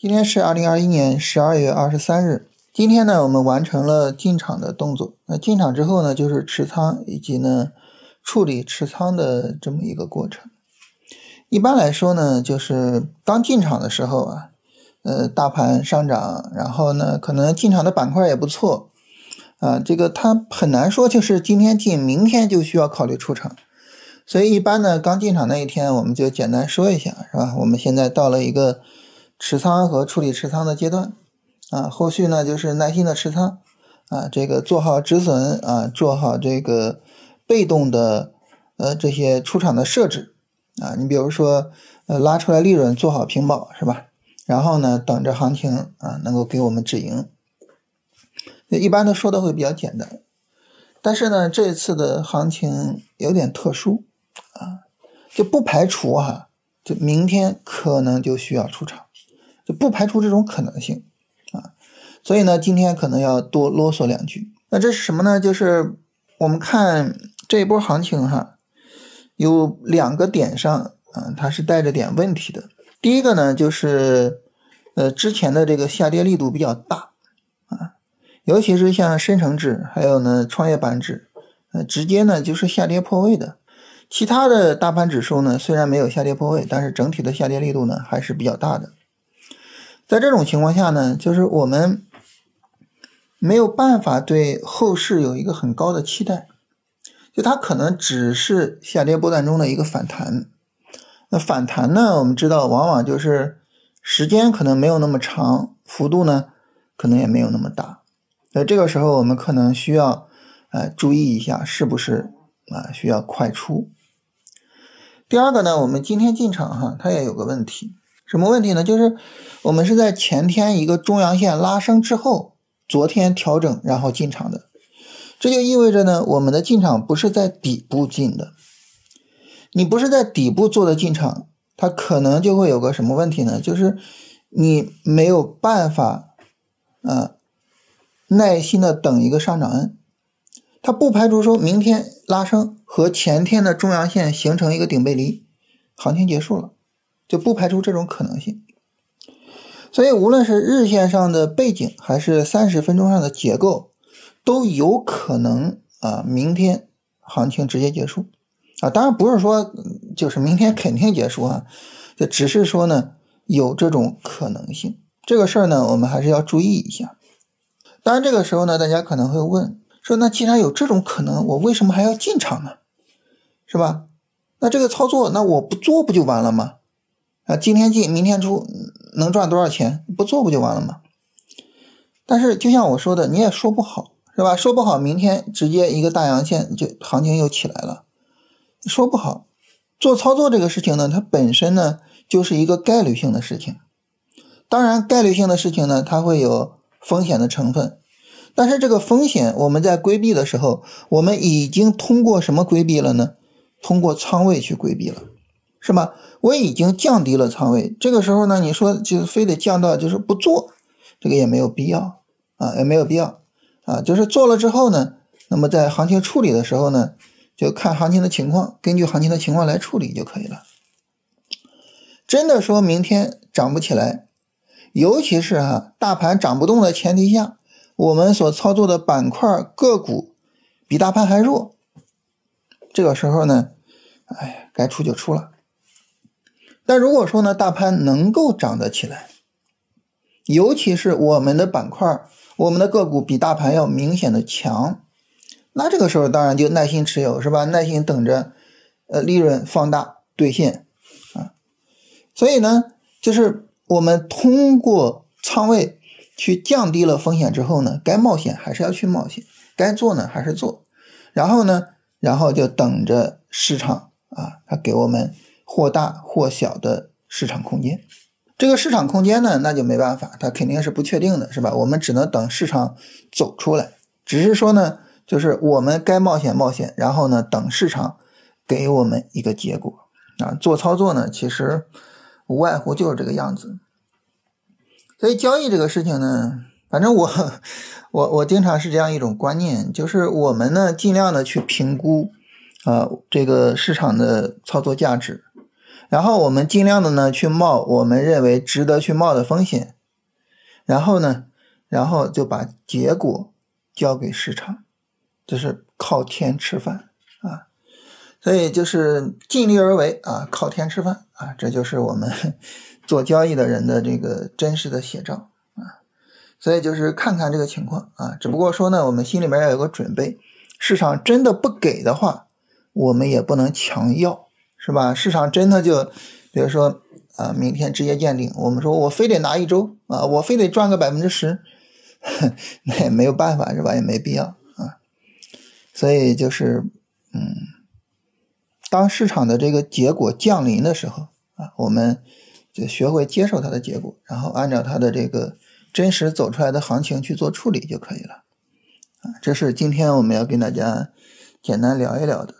今天是二零二一年十二月二十三日。今天呢，我们完成了进场的动作。那进场之后呢，就是持仓以及呢处理持仓的这么一个过程。一般来说呢，就是刚进场的时候啊，呃，大盘上涨，然后呢，可能进场的板块也不错啊，这个它很难说就是今天进，明天就需要考虑出场。所以一般呢，刚进场那一天，我们就简单说一下，是吧？我们现在到了一个。持仓和处理持仓的阶段，啊，后续呢就是耐心的持仓，啊，这个做好止损，啊，做好这个被动的，呃，这些出场的设置，啊，你比如说，呃，拉出来利润做好平保是吧？然后呢，等着行情啊能够给我们止盈。一般都说的会比较简单，但是呢，这次的行情有点特殊，啊，就不排除哈，就明天可能就需要出场。就不排除这种可能性啊，所以呢，今天可能要多啰嗦两句。那这是什么呢？就是我们看这一波行情哈，有两个点上啊，它是带着点问题的。第一个呢，就是呃之前的这个下跌力度比较大啊，尤其是像深成指还有呢创业板指，呃直接呢就是下跌破位的。其他的大盘指数呢，虽然没有下跌破位，但是整体的下跌力度呢还是比较大的。在这种情况下呢，就是我们没有办法对后市有一个很高的期待，就它可能只是下跌波段中的一个反弹。那反弹呢，我们知道往往就是时间可能没有那么长，幅度呢可能也没有那么大。那这个时候我们可能需要呃注意一下，是不是啊需要快出。第二个呢，我们今天进场哈，它也有个问题。什么问题呢？就是我们是在前天一个中阳线拉升之后，昨天调整然后进场的，这就意味着呢，我们的进场不是在底部进的。你不是在底部做的进场，它可能就会有个什么问题呢？就是你没有办法啊，耐心的等一个上涨它不排除说明天拉升和前天的中阳线形成一个顶背离，行情结束了。就不排除这种可能性，所以无论是日线上的背景，还是三十分钟上的结构，都有可能啊，明天行情直接结束啊。当然不是说就是明天肯定结束啊，就只是说呢有这种可能性。这个事儿呢，我们还是要注意一下。当然这个时候呢，大家可能会问说，那既然有这种可能，我为什么还要进场呢？是吧？那这个操作，那我不做不就完了吗？啊，今天进，明天出，能赚多少钱？不做不就完了吗？但是就像我说的，你也说不好，是吧？说不好，明天直接一个大阳线就行情又起来了，说不好。做操作这个事情呢，它本身呢就是一个概率性的事情。当然，概率性的事情呢，它会有风险的成分，但是这个风险我们在规避的时候，我们已经通过什么规避了呢？通过仓位去规避了。是吧？我已经降低了仓位，这个时候呢，你说就非得降到就是不做，这个也没有必要啊，也没有必要啊。就是做了之后呢，那么在行情处理的时候呢，就看行情的情况，根据行情的情况来处理就可以了。真的说明天涨不起来，尤其是哈大盘涨不动的前提下，我们所操作的板块个股比大盘还弱，这个时候呢，哎，该出就出了。但如果说呢，大盘能够涨得起来，尤其是我们的板块、我们的个股比大盘要明显的强，那这个时候当然就耐心持有，是吧？耐心等着，呃，利润放大兑现啊。所以呢，就是我们通过仓位去降低了风险之后呢，该冒险还是要去冒险，该做呢还是做，然后呢，然后就等着市场啊，它给我们。或大或小的市场空间，这个市场空间呢，那就没办法，它肯定是不确定的，是吧？我们只能等市场走出来。只是说呢，就是我们该冒险冒险，然后呢，等市场给我们一个结果啊。做操作呢，其实无外乎就是这个样子。所以交易这个事情呢，反正我我我经常是这样一种观念，就是我们呢，尽量的去评估啊这个市场的操作价值。然后我们尽量的呢去冒我们认为值得去冒的风险，然后呢，然后就把结果交给市场，就是靠天吃饭啊。所以就是尽力而为啊，靠天吃饭啊，这就是我们 做交易的人的这个真实的写照啊。所以就是看看这个情况啊，只不过说呢，我们心里面要有个准备，市场真的不给的话，我们也不能强要，是吧？市场真的就，比如说啊，明天直接见顶，我们说我非得拿一周啊，我非得赚个百分之十，那也没有办法，是吧？也没必要啊。所以就是嗯。当市场的这个结果降临的时候啊，我们就学会接受它的结果，然后按照它的这个真实走出来的行情去做处理就可以了。啊，这是今天我们要跟大家简单聊一聊的。